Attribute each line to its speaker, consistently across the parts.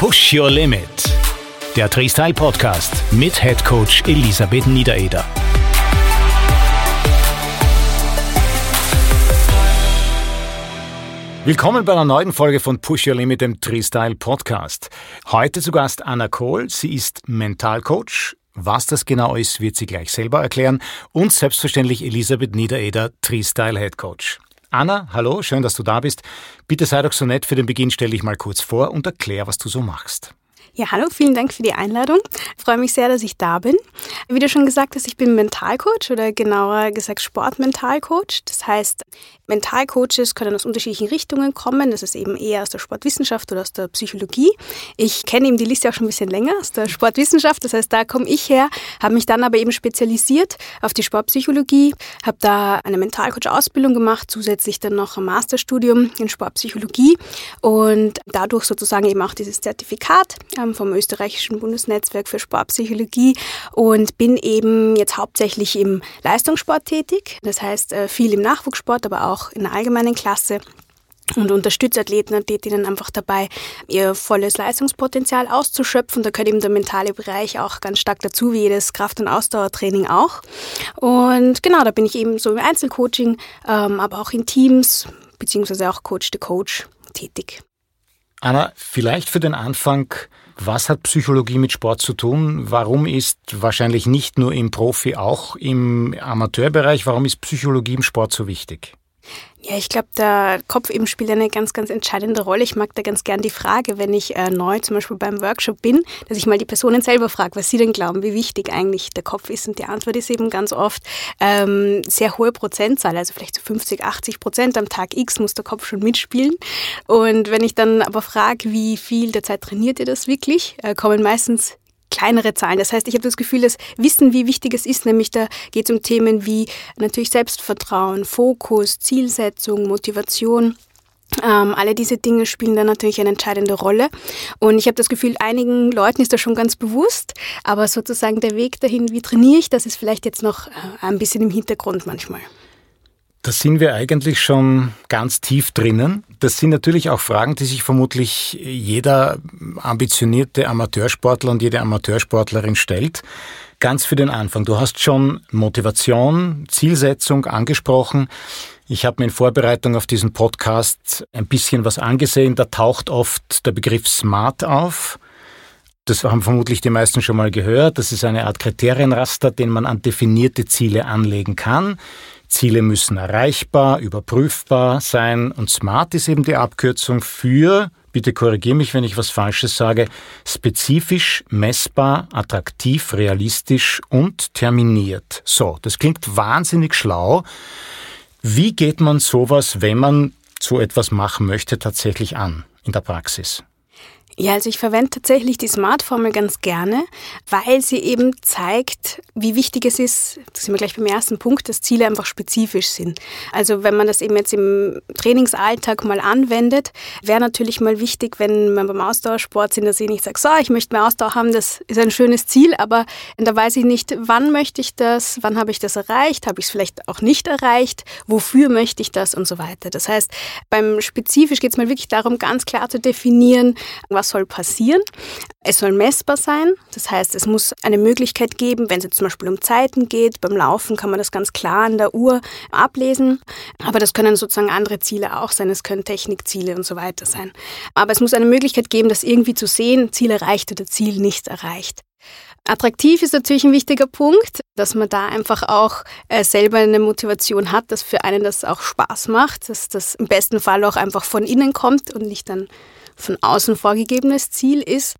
Speaker 1: Push Your Limit. Der Freestyle Podcast mit Head Coach Elisabeth Niedereder. Willkommen bei einer neuen Folge von Push Your Limit, dem Freestyle Podcast. Heute zu Gast Anna Kohl. Sie ist Mentalcoach. Was das genau ist, wird sie gleich selber erklären. Und selbstverständlich Elisabeth Niedereder, Freestyle Head Coach. Anna, hallo, schön, dass du da bist. Bitte sei doch so nett, für den Beginn stell dich mal kurz vor und erklär, was du so machst.
Speaker 2: Ja, hallo, vielen Dank für die Einladung. Ich freue mich sehr, dass ich da bin. Wie du schon gesagt hast, ich bin Mentalcoach oder genauer gesagt Sportmentalcoach. Das heißt, Mentalcoaches können aus unterschiedlichen Richtungen kommen. Das ist eben eher aus der Sportwissenschaft oder aus der Psychologie. Ich kenne eben die Liste auch schon ein bisschen länger aus der Sportwissenschaft. Das heißt, da komme ich her, habe mich dann aber eben spezialisiert auf die Sportpsychologie, habe da eine Mentalcoach-Ausbildung gemacht, zusätzlich dann noch ein Masterstudium in Sportpsychologie und dadurch sozusagen eben auch dieses Zertifikat ähm, vom österreichischen Bundesnetzwerk für Sportpsychologie und bin eben jetzt hauptsächlich im Leistungssport tätig. Das heißt äh, viel im Nachwuchssport, aber auch in der allgemeinen Klasse und unterstütze Athleten und Athletinnen einfach dabei, ihr volles Leistungspotenzial auszuschöpfen. Da gehört eben der mentale Bereich auch ganz stark dazu, wie jedes Kraft- und Ausdauertraining auch. Und genau, da bin ich eben so im Einzelcoaching, ähm, aber auch in Teams, beziehungsweise auch Coach to Coach tätig.
Speaker 1: Anna, vielleicht für den Anfang, was hat Psychologie mit Sport zu tun? Warum ist wahrscheinlich nicht nur im Profi, auch im Amateurbereich, warum ist Psychologie im Sport so wichtig?
Speaker 2: Ja, ich glaube, der Kopf eben spielt eine ganz, ganz entscheidende Rolle. Ich mag da ganz gern die Frage, wenn ich äh, neu zum Beispiel beim Workshop bin, dass ich mal die Personen selber frage, was sie denn glauben, wie wichtig eigentlich der Kopf ist. Und die Antwort ist eben ganz oft ähm, sehr hohe Prozentzahl, also vielleicht so 50, 80 Prozent am Tag X muss der Kopf schon mitspielen. Und wenn ich dann aber frage, wie viel der Zeit trainiert ihr das wirklich, äh, kommen meistens kleinere Zahlen. Das heißt, ich habe das Gefühl, dass Wissen, wie wichtig es ist, nämlich da geht es um Themen wie natürlich Selbstvertrauen, Fokus, Zielsetzung, Motivation. Ähm, alle diese Dinge spielen da natürlich eine entscheidende Rolle. Und ich habe das Gefühl, einigen Leuten ist das schon ganz bewusst, aber sozusagen der Weg dahin, wie trainiere ich, das ist vielleicht jetzt noch äh, ein bisschen im Hintergrund manchmal.
Speaker 1: Da sind wir eigentlich schon ganz tief drinnen. Das sind natürlich auch Fragen, die sich vermutlich jeder ambitionierte Amateursportler und jede Amateursportlerin stellt. Ganz für den Anfang. Du hast schon Motivation, Zielsetzung angesprochen. Ich habe mir in Vorbereitung auf diesen Podcast ein bisschen was angesehen. Da taucht oft der Begriff SMART auf. Das haben vermutlich die meisten schon mal gehört. Das ist eine Art Kriterienraster, den man an definierte Ziele anlegen kann. Ziele müssen erreichbar, überprüfbar sein und SMART ist eben die Abkürzung für, bitte korrigiere mich, wenn ich was Falsches sage, spezifisch, messbar, attraktiv, realistisch und terminiert. So, das klingt wahnsinnig schlau. Wie geht man sowas, wenn man so etwas machen möchte, tatsächlich an in der Praxis?
Speaker 2: Ja, also ich verwende tatsächlich die Smart-Formel ganz gerne, weil sie eben zeigt, wie wichtig es ist, das sind wir gleich beim ersten Punkt, dass Ziele einfach spezifisch sind. Also wenn man das eben jetzt im Trainingsalltag mal anwendet, wäre natürlich mal wichtig, wenn man beim Ausdauersport sind, dass ich nicht sage, so, ich möchte mehr Ausdauer haben, das ist ein schönes Ziel, aber da weiß ich nicht, wann möchte ich das, wann habe ich das erreicht, habe ich es vielleicht auch nicht erreicht, wofür möchte ich das und so weiter. Das heißt, beim spezifisch geht es mal wirklich darum, ganz klar zu definieren, was soll passieren. Es soll messbar sein, das heißt, es muss eine Möglichkeit geben, wenn es jetzt zum Beispiel um Zeiten geht, beim Laufen kann man das ganz klar an der Uhr ablesen, aber das können sozusagen andere Ziele auch sein, es können Technikziele und so weiter sein. Aber es muss eine Möglichkeit geben, das irgendwie zu sehen, Ziel erreicht oder Ziel nicht erreicht. Attraktiv ist natürlich ein wichtiger Punkt, dass man da einfach auch äh, selber eine Motivation hat, dass für einen das auch Spaß macht, dass das im besten Fall auch einfach von innen kommt und nicht dann von außen vorgegebenes Ziel ist.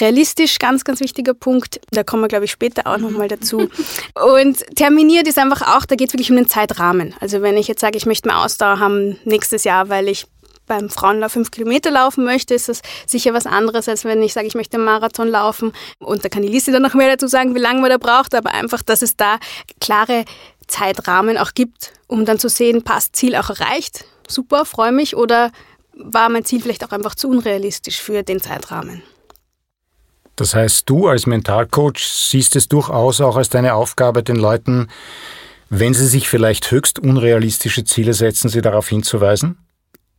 Speaker 2: Realistisch, ganz, ganz wichtiger Punkt. Da kommen wir, glaube ich, später auch nochmal dazu. Und terminiert ist einfach auch, da geht es wirklich um den Zeitrahmen. Also wenn ich jetzt sage, ich möchte mehr Ausdauer haben nächstes Jahr, weil ich beim Frauenlauf fünf Kilometer laufen möchte, ist das sicher was anderes, als wenn ich sage, ich möchte einen Marathon laufen. Und da kann die Liste dann noch mehr dazu sagen, wie lange man da braucht, aber einfach, dass es da klare Zeitrahmen auch gibt, um dann zu sehen, passt Ziel auch erreicht. Super, freue mich. Oder war mein Ziel vielleicht auch einfach zu unrealistisch für den Zeitrahmen.
Speaker 1: Das heißt, du als Mentalcoach siehst es durchaus auch als deine Aufgabe, den Leuten, wenn sie sich vielleicht höchst unrealistische Ziele setzen, sie darauf hinzuweisen?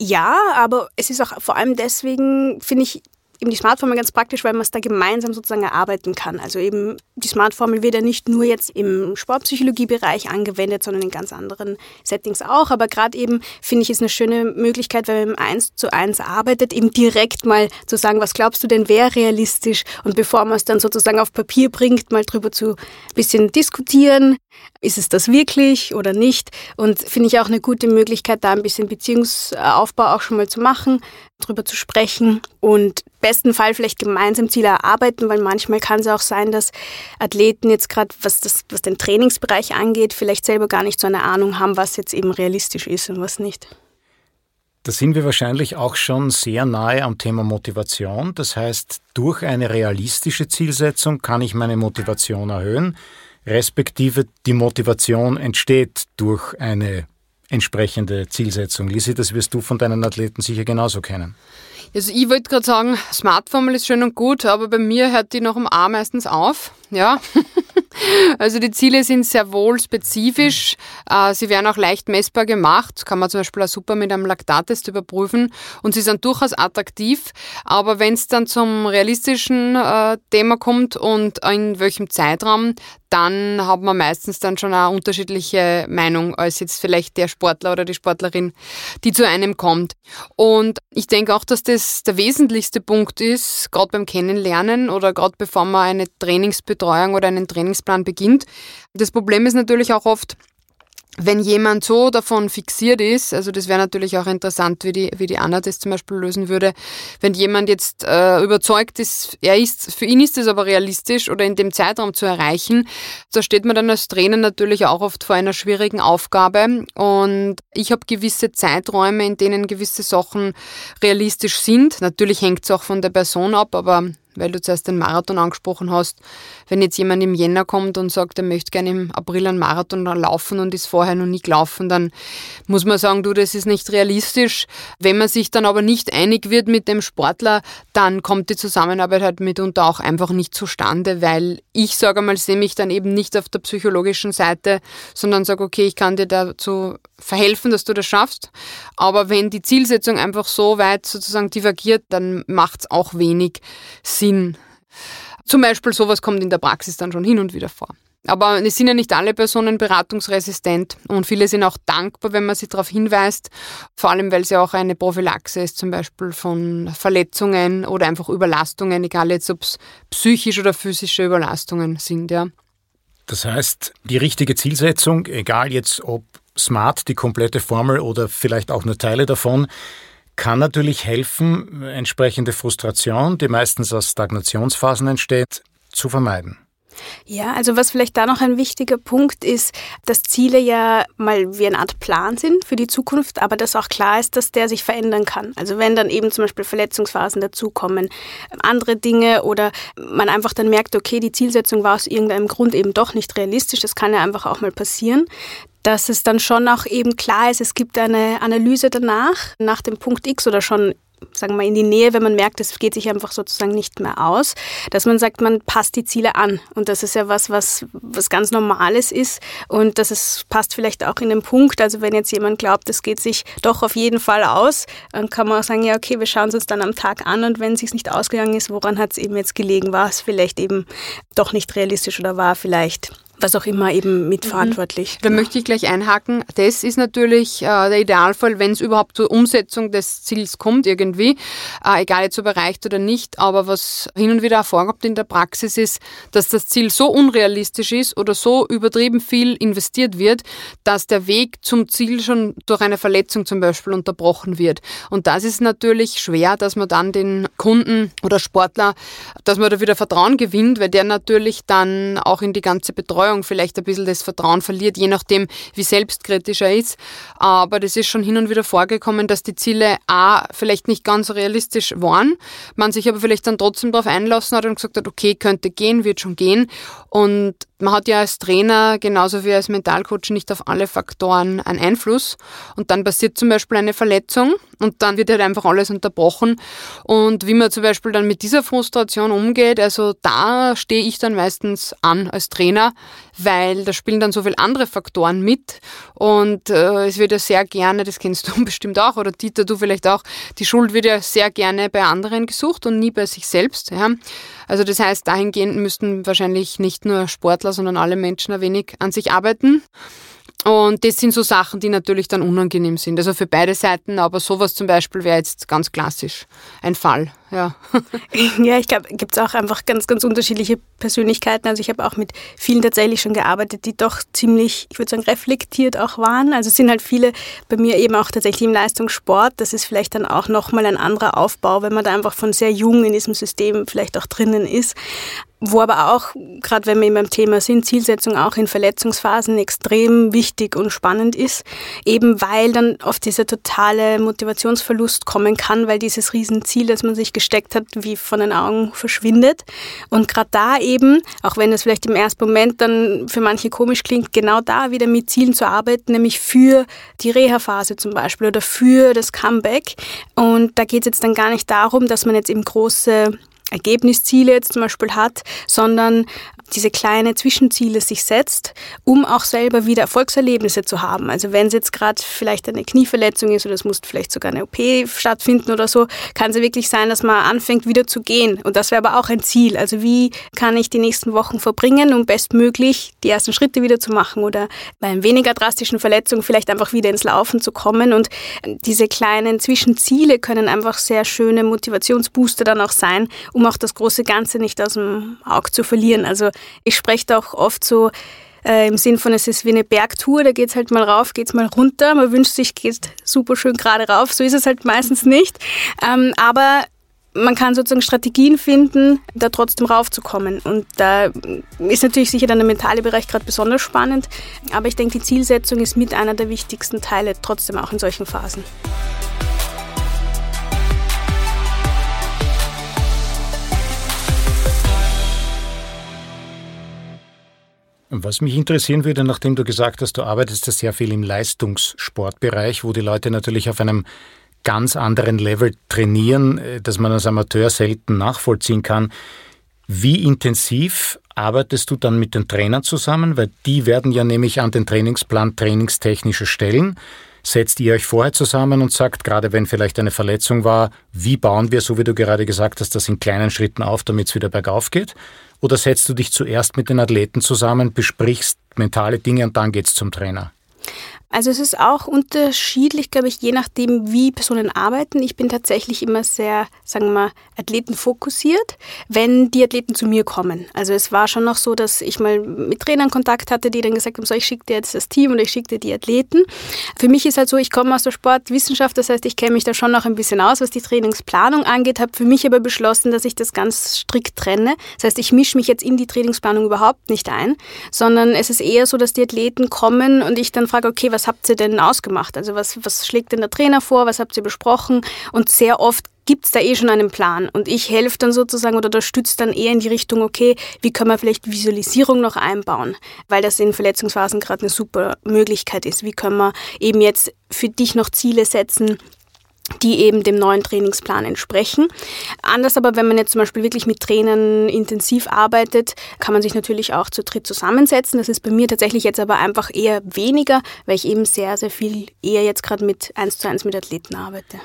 Speaker 2: Ja, aber es ist auch vor allem deswegen, finde ich, eben die Smart-Formel ganz praktisch, weil man es da gemeinsam sozusagen erarbeiten kann. Also eben die Smart-Formel wird ja nicht nur jetzt im Sportpsychologiebereich angewendet, sondern in ganz anderen Settings auch. Aber gerade eben finde ich es eine schöne Möglichkeit, wenn man im Eins zu eins arbeitet, eben direkt mal zu sagen, was glaubst du denn wäre realistisch? Und bevor man es dann sozusagen auf Papier bringt, mal drüber zu bisschen diskutieren. Ist es das wirklich oder nicht? Und finde ich auch eine gute Möglichkeit, da ein bisschen Beziehungsaufbau auch schon mal zu machen, drüber zu sprechen und besten Fall vielleicht gemeinsam Ziele erarbeiten, weil manchmal kann es auch sein, dass Athleten jetzt gerade, was, was den Trainingsbereich angeht, vielleicht selber gar nicht so eine Ahnung haben, was jetzt eben realistisch ist und was nicht.
Speaker 1: Da sind wir wahrscheinlich auch schon sehr nahe am Thema Motivation. Das heißt, durch eine realistische Zielsetzung kann ich meine Motivation erhöhen, respektive die Motivation entsteht durch eine entsprechende Zielsetzung. Lisi, das wirst du von deinen Athleten sicher genauso kennen.
Speaker 3: Also ich wollte gerade sagen, Smartformel ist schön und gut, aber bei mir hört die noch um A meistens auf. Ja. Also die Ziele sind sehr wohl spezifisch. Äh, sie werden auch leicht messbar gemacht. Kann man zum Beispiel auch super mit einem Laktattest überprüfen. Und sie sind durchaus attraktiv. Aber wenn es dann zum realistischen äh, Thema kommt und in welchem Zeitraum, dann hat man meistens dann schon eine unterschiedliche Meinung als jetzt vielleicht der Sportler oder die Sportlerin, die zu einem kommt. Und ich denke auch, dass das der wesentlichste Punkt ist, gerade beim Kennenlernen oder gerade bevor man eine Trainingsbetreuung oder einen Trainingsplan beginnt. Das Problem ist natürlich auch oft, wenn jemand so davon fixiert ist, also das wäre natürlich auch interessant, wie die, wie die Anna das zum Beispiel lösen würde, wenn jemand jetzt äh, überzeugt ist, er ist, für ihn ist es aber realistisch oder in dem Zeitraum zu erreichen, da steht man dann als Trainer natürlich auch oft vor einer schwierigen Aufgabe und ich habe gewisse Zeiträume, in denen gewisse Sachen realistisch sind. Natürlich hängt es auch von der Person ab, aber weil du zuerst den Marathon angesprochen hast. Wenn jetzt jemand im Jänner kommt und sagt, er möchte gerne im April einen Marathon laufen und ist vorher noch nie gelaufen, dann muss man sagen, du, das ist nicht realistisch. Wenn man sich dann aber nicht einig wird mit dem Sportler, dann kommt die Zusammenarbeit halt mitunter auch einfach nicht zustande, weil ich sage mal, sehe mich dann eben nicht auf der psychologischen Seite, sondern sage, okay, ich kann dir dazu verhelfen, dass du das schaffst. Aber wenn die Zielsetzung einfach so weit sozusagen divergiert, dann macht es auch wenig Sinn. Zum Beispiel sowas kommt in der Praxis dann schon hin und wieder vor. Aber es sind ja nicht alle Personen beratungsresistent und viele sind auch dankbar, wenn man sie darauf hinweist, vor allem weil sie auch eine Prophylaxe ist, zum Beispiel von Verletzungen oder einfach Überlastungen, egal jetzt ob es psychische oder physische Überlastungen sind, ja.
Speaker 1: Das heißt, die richtige Zielsetzung, egal jetzt ob Smart, die komplette Formel oder vielleicht auch nur Teile davon, kann natürlich helfen, entsprechende Frustration, die meistens aus Stagnationsphasen entsteht, zu vermeiden.
Speaker 2: Ja, also was vielleicht da noch ein wichtiger Punkt ist, dass Ziele ja mal wie eine Art Plan sind für die Zukunft, aber dass auch klar ist, dass der sich verändern kann. Also wenn dann eben zum Beispiel Verletzungsphasen dazukommen, andere Dinge oder man einfach dann merkt, okay, die Zielsetzung war aus irgendeinem Grund eben doch nicht realistisch, das kann ja einfach auch mal passieren, dass es dann schon auch eben klar ist, es gibt eine Analyse danach, nach dem Punkt X oder schon sagen wir mal, in die Nähe, wenn man merkt, es geht sich einfach sozusagen nicht mehr aus, dass man sagt, man passt die Ziele an. Und das ist ja was, was, was ganz Normales ist. Und das ist, passt vielleicht auch in den Punkt. Also wenn jetzt jemand glaubt, es geht sich doch auf jeden Fall aus, dann kann man auch sagen, ja, okay, wir schauen es uns dann am Tag an und wenn es sich nicht ausgegangen ist, woran hat es eben jetzt gelegen? War es vielleicht eben doch nicht realistisch oder war vielleicht was auch immer eben mitverantwortlich.
Speaker 3: Da möchte ich gleich einhaken. Das ist natürlich äh, der Idealfall, wenn es überhaupt zur Umsetzung des Ziels kommt irgendwie, äh, egal jetzt ob erreicht oder nicht. Aber was hin und wieder vorkommt in der Praxis ist, dass das Ziel so unrealistisch ist oder so übertrieben viel investiert wird, dass der Weg zum Ziel schon durch eine Verletzung zum Beispiel unterbrochen wird. Und das ist natürlich schwer, dass man dann den Kunden oder Sportler, dass man da wieder Vertrauen gewinnt, weil der natürlich dann auch in die ganze Betreuung Betreuung vielleicht ein bisschen das Vertrauen verliert, je nachdem, wie selbstkritisch er ist. Aber das ist schon hin und wieder vorgekommen, dass die Ziele A vielleicht nicht ganz realistisch waren, man sich aber vielleicht dann trotzdem darauf einlassen hat und gesagt hat, okay, könnte gehen, wird schon gehen. Und man hat ja als Trainer genauso wie als Mentalcoach nicht auf alle Faktoren einen Einfluss. Und dann passiert zum Beispiel eine Verletzung und dann wird halt einfach alles unterbrochen. Und wie man zum Beispiel dann mit dieser Frustration umgeht, also da stehe ich dann meistens an als Trainer, weil da spielen dann so viele andere Faktoren mit. Und äh, es wird ja sehr gerne, das kennst du bestimmt auch, oder Dieter, du vielleicht auch, die Schuld wird ja sehr gerne bei anderen gesucht und nie bei sich selbst. Ja. Also das heißt, dahingehend müssten wahrscheinlich nicht nur Sportler, sondern alle Menschen ein wenig an sich arbeiten. Und das sind so Sachen, die natürlich dann unangenehm sind. Also für beide Seiten, aber sowas zum Beispiel wäre jetzt ganz klassisch ein Fall. Ja,
Speaker 2: ja ich glaube, gibt es auch einfach ganz, ganz unterschiedliche Persönlichkeiten. Also ich habe auch mit vielen tatsächlich schon gearbeitet, die doch ziemlich, ich würde sagen, reflektiert auch waren. Also es sind halt viele bei mir eben auch tatsächlich im Leistungssport. Das ist vielleicht dann auch nochmal ein anderer Aufbau, wenn man da einfach von sehr jung in diesem System vielleicht auch drinnen ist. Wo aber auch, gerade wenn wir eben beim Thema sind, Zielsetzung auch in Verletzungsphasen extrem wichtig und spannend ist, eben weil dann oft dieser totale Motivationsverlust kommen kann, weil dieses Riesenziel, das man sich gesteckt hat, wie von den Augen verschwindet. Und gerade da eben, auch wenn es vielleicht im ersten Moment dann für manche komisch klingt, genau da wieder mit Zielen zu arbeiten, nämlich für die Reha-Phase zum Beispiel oder für das Comeback. Und da geht es jetzt dann gar nicht darum, dass man jetzt eben große Ergebnisziele jetzt zum Beispiel hat, sondern diese kleine Zwischenziele sich setzt, um auch selber wieder Erfolgserlebnisse zu haben. Also wenn es jetzt gerade vielleicht eine Knieverletzung ist oder es muss vielleicht sogar eine OP stattfinden oder so, kann es ja wirklich sein, dass man anfängt wieder zu gehen. Und das wäre aber auch ein Ziel. Also wie kann ich die nächsten Wochen verbringen, um bestmöglich die ersten Schritte wieder zu machen oder bei einer weniger drastischen Verletzung vielleicht einfach wieder ins Laufen zu kommen. Und diese kleinen Zwischenziele können einfach sehr schöne Motivationsbooster dann auch sein, auch das große Ganze nicht aus dem Auge zu verlieren. Also ich spreche da auch oft so äh, im Sinn von, es ist wie eine Bergtour, da geht es halt mal rauf, geht es mal runter. Man wünscht sich, geht super schön gerade rauf. So ist es halt meistens nicht. Ähm, aber man kann sozusagen Strategien finden, da trotzdem raufzukommen. Und da ist natürlich sicher dann der mentale Bereich gerade besonders spannend. Aber ich denke, die Zielsetzung ist mit einer der wichtigsten Teile, trotzdem auch in solchen Phasen.
Speaker 1: Was mich interessieren würde, nachdem du gesagt hast, du arbeitest ja sehr viel im Leistungssportbereich, wo die Leute natürlich auf einem ganz anderen Level trainieren, äh, dass man als Amateur selten nachvollziehen kann. Wie intensiv arbeitest du dann mit den Trainern zusammen? Weil die werden ja nämlich an den Trainingsplan trainingstechnisch stellen. Setzt ihr euch vorher zusammen und sagt, gerade wenn vielleicht eine Verletzung war, wie bauen wir, so wie du gerade gesagt hast, das in kleinen Schritten auf, damit es wieder bergauf geht? Oder setzt du dich zuerst mit den Athleten zusammen, besprichst mentale Dinge und dann geht's zum Trainer?
Speaker 2: Also es ist auch unterschiedlich, glaube ich, je nachdem, wie Personen arbeiten. Ich bin tatsächlich immer sehr, sagen wir mal, athletenfokussiert, wenn die Athleten zu mir kommen. Also es war schon noch so, dass ich mal mit Trainern Kontakt hatte, die dann gesagt haben, so ich schicke dir jetzt das Team oder ich schicke dir die Athleten. Für mich ist halt so, ich komme aus der Sportwissenschaft, das heißt, ich kenne mich da schon noch ein bisschen aus, was die Trainingsplanung angeht, habe für mich aber beschlossen, dass ich das ganz strikt trenne. Das heißt, ich mische mich jetzt in die Trainingsplanung überhaupt nicht ein, sondern es ist eher so, dass die Athleten kommen und ich dann frage, okay, was was habt ihr denn ausgemacht? Also was, was schlägt denn der Trainer vor? Was habt ihr besprochen? Und sehr oft gibt es da eh schon einen Plan. Und ich helfe dann sozusagen oder unterstütze dann eher in die Richtung, okay, wie können wir vielleicht Visualisierung noch einbauen? Weil das in Verletzungsphasen gerade eine super Möglichkeit ist. Wie können wir eben jetzt für dich noch Ziele setzen, die eben dem neuen Trainingsplan entsprechen. Anders aber, wenn man jetzt zum Beispiel wirklich mit Trainern intensiv arbeitet, kann man sich natürlich auch zu dritt zusammensetzen. Das ist bei mir tatsächlich jetzt aber einfach eher weniger, weil ich eben sehr, sehr viel eher jetzt gerade mit eins zu eins mit Athleten arbeite.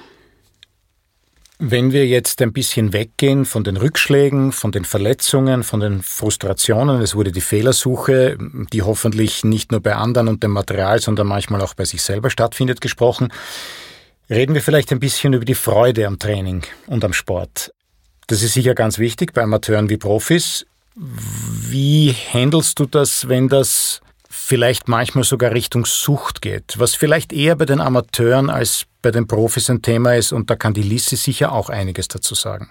Speaker 1: Wenn wir jetzt ein bisschen weggehen von den Rückschlägen, von den Verletzungen, von den Frustrationen, es wurde die Fehlersuche, die hoffentlich nicht nur bei anderen und dem Material, sondern manchmal auch bei sich selber stattfindet, gesprochen. Reden wir vielleicht ein bisschen über die Freude am Training und am Sport. Das ist sicher ganz wichtig bei Amateuren wie Profis. Wie handelst du das, wenn das vielleicht manchmal sogar Richtung Sucht geht, was vielleicht eher bei den Amateuren als bei den Profis ein Thema ist und da kann die Liste sicher auch einiges dazu sagen.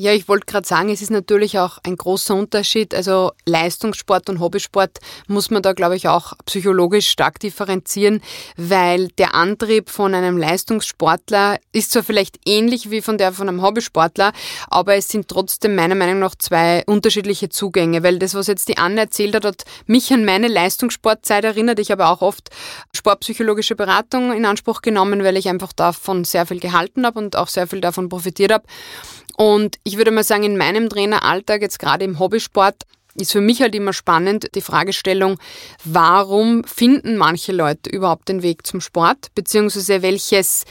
Speaker 3: Ja, ich wollte gerade sagen, es ist natürlich auch ein großer Unterschied. Also Leistungssport und Hobbysport muss man da, glaube ich, auch psychologisch stark differenzieren, weil der Antrieb von einem Leistungssportler ist zwar vielleicht ähnlich wie von der von einem Hobbysportler, aber es sind trotzdem meiner Meinung nach zwei unterschiedliche Zugänge, weil das, was jetzt die Anne erzählt hat, hat mich an meine Leistungssportzeit erinnert. Ich habe auch oft sportpsychologische Beratung in Anspruch genommen, weil ich einfach davon sehr viel gehalten habe und auch sehr viel davon profitiert habe. Und ich würde mal sagen, in meinem Traineralltag, jetzt gerade im Hobbysport, ist für mich halt immer spannend die Fragestellung, warum finden manche Leute überhaupt den Weg zum Sport, beziehungsweise welches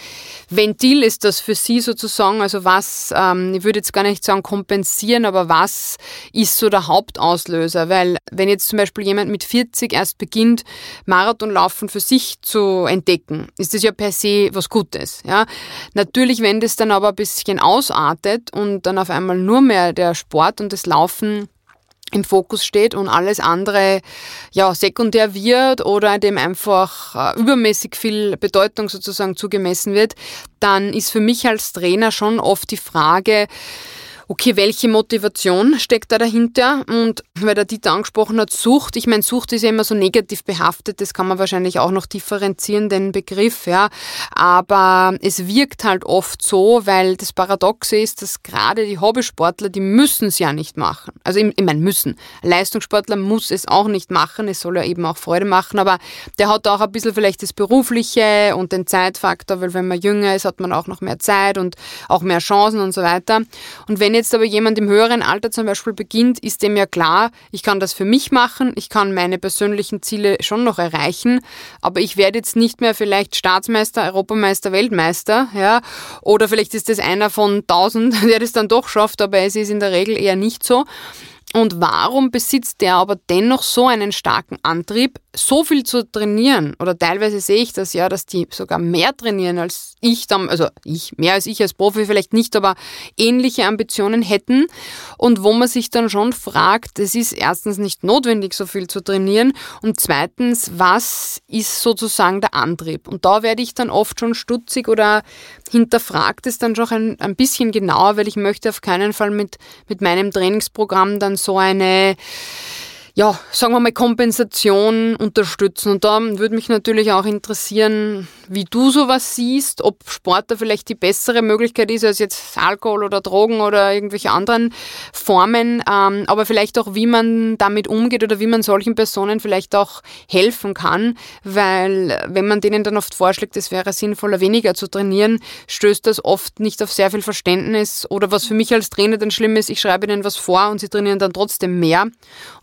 Speaker 3: Ventil ist das für sie sozusagen, also was, ähm, ich würde jetzt gar nicht sagen kompensieren, aber was ist so der Hauptauslöser, weil wenn jetzt zum Beispiel jemand mit 40 erst beginnt, Marathonlaufen für sich zu entdecken, ist das ja per se was Gutes, ja. Natürlich, wenn das dann aber ein bisschen ausartet und dann auf einmal nur mehr der Sport und das Laufen im Fokus steht und alles andere ja sekundär wird oder dem einfach äh, übermäßig viel Bedeutung sozusagen zugemessen wird, dann ist für mich als Trainer schon oft die Frage, okay, welche Motivation steckt da dahinter? Und weil der Dieter angesprochen hat, Sucht. Ich meine, Sucht ist ja immer so negativ behaftet. Das kann man wahrscheinlich auch noch differenzieren, den Begriff, ja. Aber es wirkt halt oft so, weil das Paradoxe ist, dass gerade die Hobbysportler, die müssen es ja nicht machen. Also, ich meine, müssen. Leistungssportler muss es auch nicht machen. Es soll ja eben auch Freude machen. Aber der hat auch ein bisschen vielleicht das Berufliche und den Zeitfaktor, weil wenn man jünger ist, hat man auch noch mehr Zeit und auch mehr Chancen und so weiter. Und wenn jetzt aber jemand im höheren Alter zum Beispiel beginnt, ist dem ja klar, ich kann das für mich machen, ich kann meine persönlichen Ziele schon noch erreichen, aber ich werde jetzt nicht mehr vielleicht Staatsmeister, Europameister, Weltmeister, ja, oder vielleicht ist das einer von tausend, der das dann doch schafft, aber es ist in der Regel eher nicht so. Und warum besitzt der aber dennoch so einen starken Antrieb, so viel zu trainieren? Oder teilweise sehe ich das ja, dass die sogar mehr trainieren als ich dann, also ich, mehr als ich als Profi vielleicht nicht, aber ähnliche Ambitionen hätten. Und wo man sich dann schon fragt, es ist erstens nicht notwendig, so viel zu trainieren. Und zweitens, was ist sozusagen der Antrieb? Und da werde ich dann oft schon stutzig oder hinterfragt es dann schon ein, ein bisschen genauer, weil ich möchte auf keinen Fall mit, mit meinem Trainingsprogramm dann so eine ja, sagen wir mal, Kompensation unterstützen. Und da würde mich natürlich auch interessieren, wie du sowas siehst, ob Sport da vielleicht die bessere Möglichkeit ist als jetzt Alkohol oder Drogen oder irgendwelche anderen Formen, ähm, aber vielleicht auch, wie man damit umgeht oder wie man solchen Personen vielleicht auch helfen kann, weil wenn man denen dann oft vorschlägt, es wäre sinnvoller, weniger zu trainieren, stößt das oft nicht auf sehr viel Verständnis oder was für mich als Trainer dann schlimm ist, ich schreibe ihnen was vor und sie trainieren dann trotzdem mehr.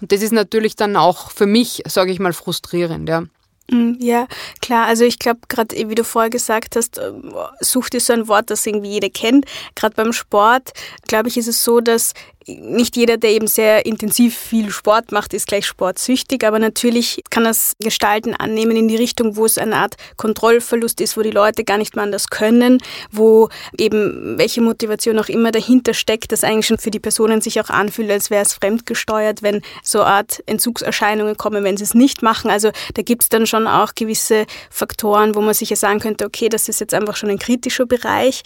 Speaker 3: Und das ist dann auch für mich, sage ich mal, frustrierend, ja.
Speaker 2: Mm, ja, klar. Also ich glaube, gerade wie du vorher gesagt hast, ähm, Sucht ist so ein Wort, das irgendwie jeder kennt. Gerade beim Sport, glaube ich, ist es so, dass nicht jeder, der eben sehr intensiv viel Sport macht, ist gleich sportsüchtig, aber natürlich kann das Gestalten annehmen in die Richtung, wo es eine Art Kontrollverlust ist, wo die Leute gar nicht mehr anders können, wo eben welche Motivation auch immer dahinter steckt, das eigentlich schon für die Personen sich auch anfühlt, als wäre es fremdgesteuert, wenn so eine Art Entzugserscheinungen kommen, wenn sie es nicht machen. Also da gibt es dann schon auch gewisse Faktoren, wo man sich ja sagen könnte, okay, das ist jetzt einfach schon ein kritischer Bereich.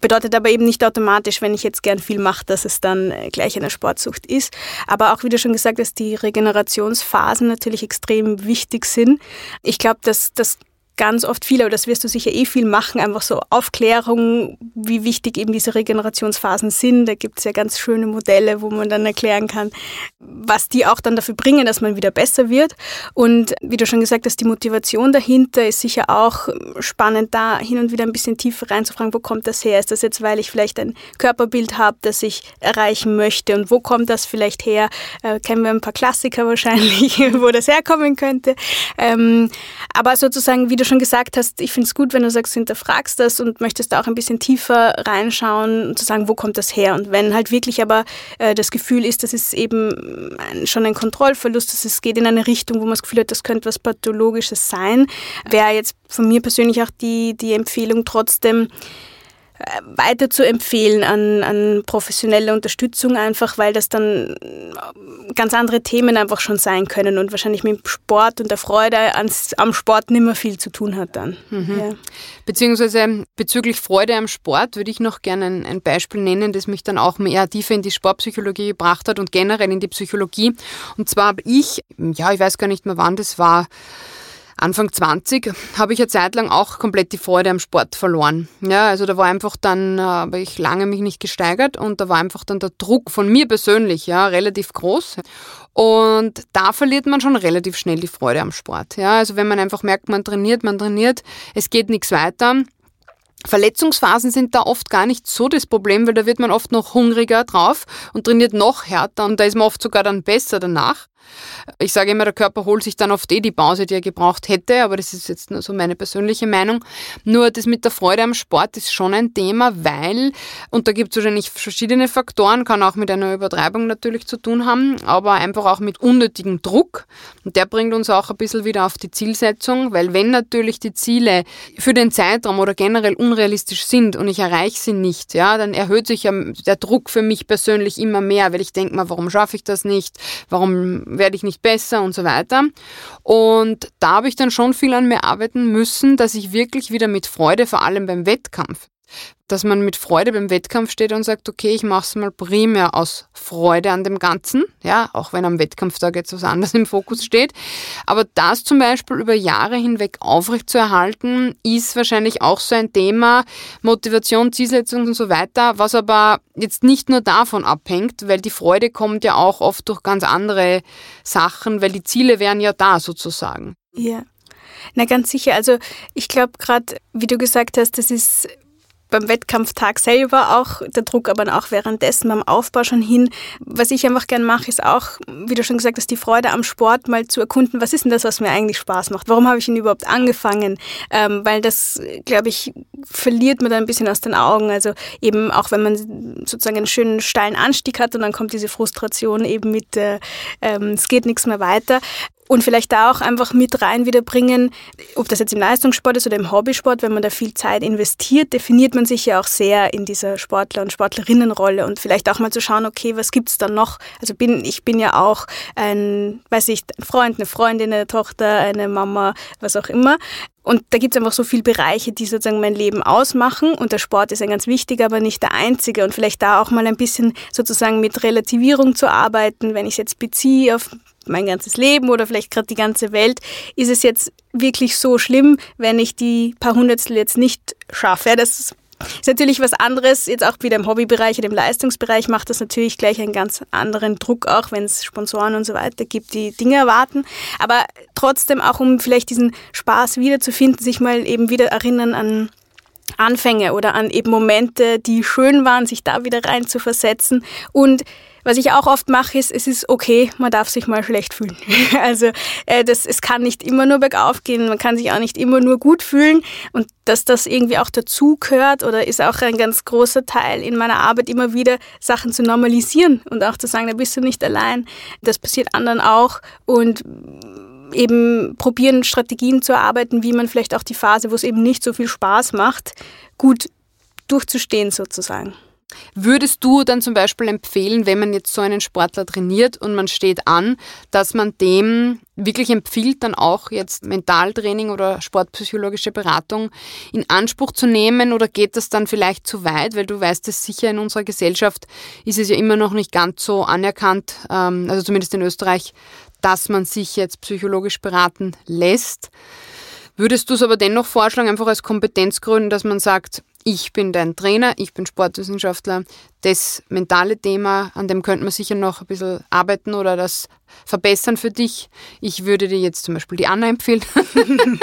Speaker 2: Bedeutet aber eben nicht automatisch, wenn ich jetzt gern viel mache, dass es dann äh, gleich eine Sportsucht ist. Aber auch, wie du schon gesagt hast, die Regenerationsphasen natürlich extrem wichtig sind. Ich glaube, dass das ganz oft viel, aber das wirst du sicher eh viel machen, einfach so Aufklärung, wie wichtig eben diese Regenerationsphasen sind. Da gibt es ja ganz schöne Modelle, wo man dann erklären kann, was die auch dann dafür bringen, dass man wieder besser wird. Und wie du schon gesagt hast, die Motivation dahinter ist sicher auch spannend, da hin und wieder ein bisschen tiefer reinzufragen, wo kommt das her? Ist das jetzt, weil ich vielleicht ein Körperbild habe, das ich erreichen möchte? Und wo kommt das vielleicht her? Äh, kennen wir ein paar Klassiker wahrscheinlich, wo das herkommen könnte. Ähm, aber sozusagen, wie du schon gesagt hast, ich finde es gut, wenn du sagst, du hinterfragst das und möchtest da auch ein bisschen tiefer reinschauen und zu sagen, wo kommt das her? Und wenn halt wirklich aber äh, das Gefühl ist, dass es eben ein, schon ein Kontrollverlust, dass es geht in eine Richtung, wo man das Gefühl hat, das könnte was Pathologisches sein, wäre jetzt von mir persönlich auch die, die Empfehlung trotzdem, weiter zu empfehlen an, an professionelle Unterstützung einfach, weil das dann ganz andere Themen einfach schon sein können und wahrscheinlich mit dem Sport und der Freude ans, am Sport nicht mehr viel zu tun hat dann. Mhm.
Speaker 3: Ja. Beziehungsweise bezüglich Freude am Sport würde ich noch gerne ein, ein, Beispiel nennen, das mich dann auch mehr tiefer in die Sportpsychologie gebracht hat und generell in die Psychologie. Und zwar habe ich, ja, ich weiß gar nicht mehr wann das war, Anfang 20 habe ich eine Zeit lang auch komplett die Freude am Sport verloren. Ja, also da war einfach dann, äh, habe ich lange mich nicht gesteigert und da war einfach dann der Druck von mir persönlich, ja, relativ groß. Und da verliert man schon relativ schnell die Freude am Sport. Ja, also wenn man einfach merkt, man trainiert, man trainiert, es geht nichts weiter, Verletzungsphasen sind da oft gar nicht so das Problem, weil da wird man oft noch hungriger drauf und trainiert noch härter und da ist man oft sogar dann besser danach. Ich sage immer, der Körper holt sich dann oft eh die Pause, die er gebraucht hätte, aber das ist jetzt nur so meine persönliche Meinung. Nur das mit der Freude am Sport ist schon ein Thema, weil, und da gibt es wahrscheinlich verschiedene Faktoren, kann auch mit einer Übertreibung natürlich zu tun haben, aber einfach auch mit unnötigem Druck. Und der bringt uns auch ein bisschen wieder auf die Zielsetzung, weil wenn natürlich die Ziele für den Zeitraum oder generell unrealistisch sind und ich erreiche sie nicht, ja, dann erhöht sich ja der Druck für mich persönlich immer mehr, weil ich denke mal, warum schaffe ich das nicht? Warum werde ich nicht besser und so weiter. Und da habe ich dann schon viel an mir arbeiten müssen, dass ich wirklich wieder mit Freude, vor allem beim Wettkampf, dass man mit Freude beim Wettkampf steht und sagt, okay, ich mache es mal primär aus Freude an dem Ganzen, ja, auch wenn am Wettkampftag jetzt was anderes im Fokus steht. Aber das zum Beispiel über Jahre hinweg aufrechtzuerhalten, ist wahrscheinlich auch so ein Thema, Motivation, Zielsetzung und so weiter, was aber jetzt nicht nur davon abhängt, weil die Freude kommt ja auch oft durch ganz andere Sachen, weil die Ziele wären ja da sozusagen.
Speaker 2: Ja. Na ganz sicher. Also ich glaube gerade, wie du gesagt hast, das ist beim Wettkampftag selber auch der Druck, aber auch währenddessen beim Aufbau schon hin. Was ich einfach gern mache, ist auch, wie du schon gesagt hast, die Freude am Sport mal zu erkunden. Was ist denn das, was mir eigentlich Spaß macht? Warum habe ich ihn überhaupt angefangen? Ähm, weil das, glaube ich, verliert man dann ein bisschen aus den Augen. Also eben auch, wenn man sozusagen einen schönen steilen Anstieg hat und dann kommt diese Frustration eben mit, äh, ähm, es geht nichts mehr weiter und vielleicht da auch einfach mit rein wieder bringen, ob das jetzt im Leistungssport ist oder im Hobbysport, wenn man da viel Zeit investiert, definiert man sich ja auch sehr in dieser Sportler- und Sportlerinnenrolle und vielleicht auch mal zu schauen, okay, was gibt's dann noch? Also bin, ich bin ja auch ein, weiß ich, ein Freund, eine Freundin, eine Tochter, eine Mama, was auch immer. Und da gibt es einfach so viele Bereiche, die sozusagen mein Leben ausmachen. Und der Sport ist ein ganz wichtiger, aber nicht der einzige. Und vielleicht da auch mal ein bisschen sozusagen mit Relativierung zu arbeiten, wenn ich jetzt beziehe auf mein ganzes Leben oder vielleicht gerade die ganze Welt, ist es jetzt wirklich so schlimm, wenn ich die paar Hundertstel jetzt nicht schaffe. Das ist natürlich was anderes, jetzt auch wieder im Hobbybereich oder im Leistungsbereich macht das natürlich gleich einen ganz anderen Druck, auch wenn es Sponsoren und so weiter gibt, die Dinge erwarten. Aber trotzdem auch, um vielleicht diesen Spaß wiederzufinden, sich mal eben wieder erinnern an Anfänge oder an eben Momente, die schön waren, sich da wieder rein zu versetzen und was ich auch oft mache, ist, es ist okay, man darf sich mal schlecht fühlen. Also äh, das, es kann nicht immer nur bergauf gehen, man kann sich auch nicht immer nur gut fühlen und dass das irgendwie auch dazu gehört oder ist auch ein ganz großer Teil in meiner Arbeit immer wieder Sachen zu normalisieren und auch zu sagen, da bist du nicht allein, das passiert anderen auch und eben probieren Strategien zu erarbeiten, wie man vielleicht auch die Phase, wo es eben nicht so viel Spaß macht, gut durchzustehen sozusagen.
Speaker 3: Würdest du dann zum Beispiel empfehlen, wenn man jetzt so einen Sportler trainiert und man steht an, dass man dem wirklich empfiehlt, dann auch jetzt Mentaltraining oder sportpsychologische Beratung in Anspruch zu nehmen oder geht das dann vielleicht zu weit? Weil du weißt es sicher, in unserer Gesellschaft ist es ja immer noch nicht ganz so anerkannt, ähm, also zumindest in Österreich, dass man sich jetzt psychologisch beraten lässt. Würdest du es aber dennoch vorschlagen, einfach als Kompetenzgründen, dass man sagt, ich bin dein Trainer, ich bin Sportwissenschaftler. Das mentale Thema, an dem könnte man sicher noch ein bisschen arbeiten oder das verbessern für dich. Ich würde dir jetzt zum Beispiel die Anna empfehlen.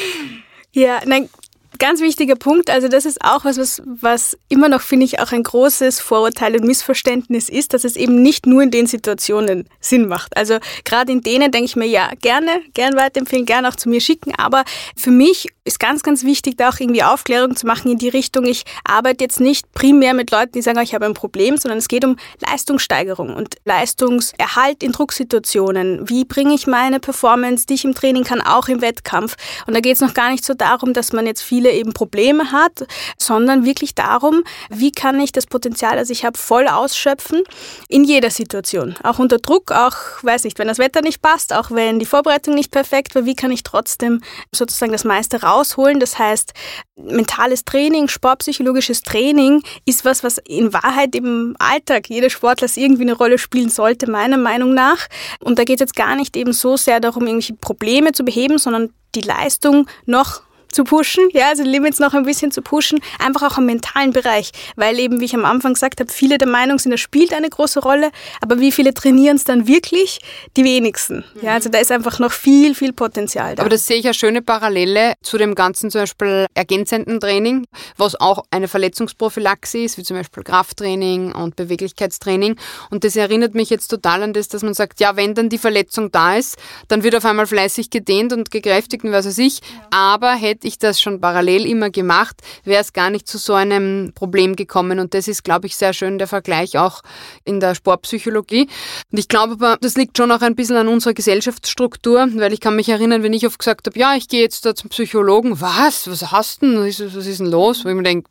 Speaker 2: ja, nein, ganz wichtiger Punkt. Also das ist auch was, was, was immer noch, finde ich, auch ein großes Vorurteil und Missverständnis ist, dass es eben nicht nur in den Situationen Sinn macht. Also gerade in denen denke ich mir, ja, gerne, gern weiterempfehlen, gerne auch zu mir schicken. Aber für mich ist ganz, ganz wichtig, da auch irgendwie Aufklärung zu machen in die Richtung, ich arbeite jetzt nicht primär mit Leuten, die sagen, ich habe ein Problem, sondern es geht um Leistungssteigerung und Leistungserhalt in Drucksituationen. Wie bringe ich meine Performance, die ich im Training kann, auch im Wettkampf? Und da geht es noch gar nicht so darum, dass man jetzt viele Ziele eben Probleme hat, sondern wirklich darum, wie kann ich das Potenzial, das ich habe, voll ausschöpfen in jeder Situation. Auch unter Druck, auch, weiß nicht, wenn das Wetter nicht passt, auch wenn die Vorbereitung nicht perfekt war, wie kann ich trotzdem sozusagen das meiste rausholen. Das heißt, mentales Training, sportpsychologisches Training ist was, was in Wahrheit im Alltag jeder Sportler irgendwie eine Rolle spielen sollte, meiner Meinung nach. Und da geht es jetzt gar nicht eben so sehr darum, irgendwelche Probleme zu beheben, sondern die Leistung noch zu pushen, ja, also Limits noch ein bisschen zu pushen, einfach auch im mentalen Bereich, weil eben, wie ich am Anfang gesagt habe, viele der Meinung sind, das spielt eine große Rolle, aber wie viele trainieren es dann wirklich? Die wenigsten. Ja, also da ist einfach noch viel, viel Potenzial da.
Speaker 3: Aber das sehe ich eine schöne Parallele zu dem ganzen zum Beispiel ergänzenden Training, was auch eine Verletzungsprophylaxe ist, wie zum Beispiel Krafttraining und Beweglichkeitstraining. Und das erinnert mich jetzt total an das, dass man sagt, ja, wenn dann die Verletzung da ist, dann wird auf einmal fleißig gedehnt und gekräftigt und was weiß ich, aber hätte ich das schon parallel immer gemacht, wäre es gar nicht zu so einem Problem gekommen. Und das ist, glaube ich, sehr schön der Vergleich auch in der Sportpsychologie. Und ich glaube aber, das liegt schon auch ein bisschen an unserer Gesellschaftsstruktur, weil ich kann mich erinnern, wenn ich oft gesagt habe, ja, ich gehe jetzt da zum Psychologen, was? Was hast du denn? Was ist denn los? Wo ich mir denke,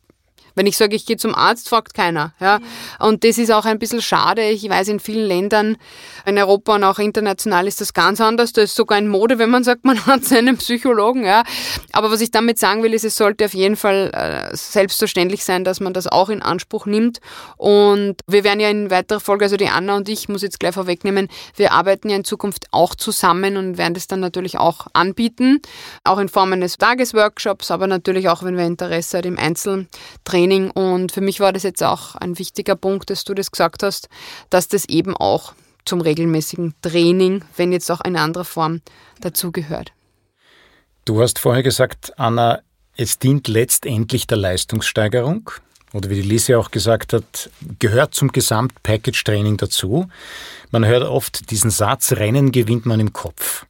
Speaker 3: wenn ich sage, ich gehe zum Arzt, fragt keiner. Ja? Und das ist auch ein bisschen schade. Ich weiß, in vielen Ländern, in Europa und auch international ist das ganz anders. Da ist sogar in Mode, wenn man sagt, man hat seinen Psychologen. Ja? Aber was ich damit sagen will, ist, es sollte auf jeden Fall äh, selbstverständlich sein, dass man das auch in Anspruch nimmt. Und wir werden ja in weiterer Folge, also die Anna und ich, muss jetzt gleich vorwegnehmen, wir arbeiten ja in Zukunft auch zusammen und werden das dann natürlich auch anbieten. Auch in Form eines Tagesworkshops, aber natürlich auch, wenn wir Interesse hat im Einzeltraining Training. Und für mich war das jetzt auch ein wichtiger Punkt, dass du das gesagt hast, dass das eben auch zum regelmäßigen Training, wenn jetzt auch eine andere Form dazugehört.
Speaker 1: Du hast vorher gesagt, Anna, es dient letztendlich der Leistungssteigerung oder wie die Lise auch gesagt hat, gehört zum Gesamtpackage-Training dazu. Man hört oft diesen Satz, Rennen gewinnt man im Kopf.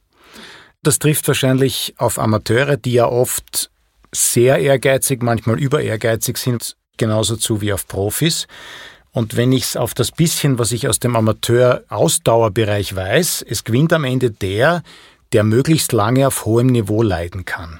Speaker 1: Das trifft wahrscheinlich auf Amateure, die ja oft sehr ehrgeizig, manchmal über ehrgeizig sind, genauso zu wie auf Profis. Und wenn ich es auf das bisschen, was ich aus dem Amateur-Ausdauerbereich weiß, es gewinnt am Ende der, der möglichst lange auf hohem Niveau leiden kann.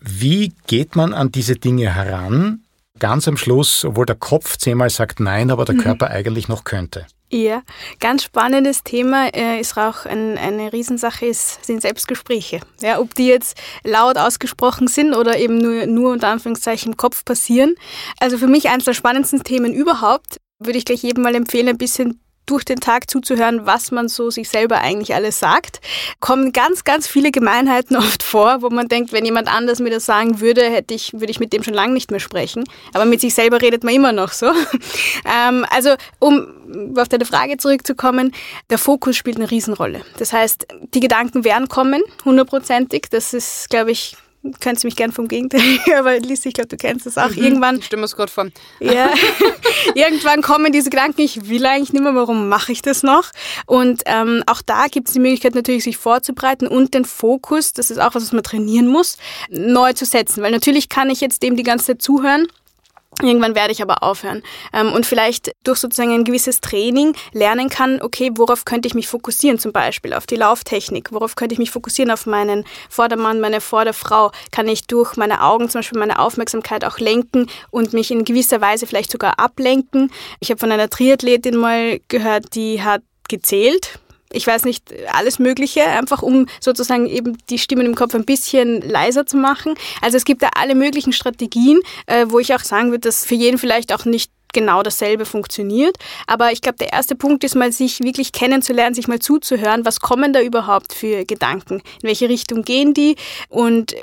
Speaker 1: Wie geht man an diese Dinge heran? Ganz am Schluss, obwohl der Kopf zehnmal sagt nein, aber der mhm. Körper eigentlich noch könnte.
Speaker 2: Ja, ganz spannendes Thema äh, ist auch ein, eine Riesensache, ist, sind Selbstgespräche. Ja, ob die jetzt laut ausgesprochen sind oder eben nur, nur unter Anführungszeichen im Kopf passieren. Also für mich eines der spannendsten Themen überhaupt, würde ich gleich jedem mal empfehlen, ein bisschen durch den Tag zuzuhören, was man so sich selber eigentlich alles sagt, kommen ganz, ganz viele Gemeinheiten oft vor, wo man denkt, wenn jemand anders mir das sagen würde, hätte ich, würde ich mit dem schon lange nicht mehr sprechen. Aber mit sich selber redet man immer noch so. ähm, also, um auf deine Frage zurückzukommen, der Fokus spielt eine Riesenrolle. Das heißt, die Gedanken werden kommen, hundertprozentig. Das ist, glaube ich, könntest mich gern vom Gegenteil, aber Lisa, ich glaube, du kennst das auch. Mhm, irgendwann.
Speaker 3: Ich stimme es gerade vor.
Speaker 2: Ja, irgendwann kommen diese Gedanken, ich will eigentlich nicht mehr, warum mache ich das noch? Und ähm, auch da gibt es die Möglichkeit natürlich, sich vorzubereiten und den Fokus, das ist auch was, was man trainieren muss, neu zu setzen. Weil natürlich kann ich jetzt dem die ganze Zeit zuhören Irgendwann werde ich aber aufhören. Ähm, und vielleicht durch sozusagen ein gewisses Training lernen kann, okay, worauf könnte ich mich fokussieren, zum Beispiel auf die Lauftechnik, worauf könnte ich mich fokussieren, auf meinen Vordermann, meine Vorderfrau, kann ich durch meine Augen zum Beispiel meine Aufmerksamkeit auch lenken und mich in gewisser Weise vielleicht sogar ablenken. Ich habe von einer Triathletin mal gehört, die hat gezählt ich weiß nicht, alles Mögliche, einfach um sozusagen eben die Stimmen im Kopf ein bisschen leiser zu machen. Also es gibt da alle möglichen Strategien, äh, wo ich auch sagen würde, dass für jeden vielleicht auch nicht genau dasselbe funktioniert. Aber ich glaube, der erste Punkt ist mal, sich wirklich kennenzulernen, sich mal zuzuhören, was kommen da überhaupt für Gedanken, in welche Richtung gehen die und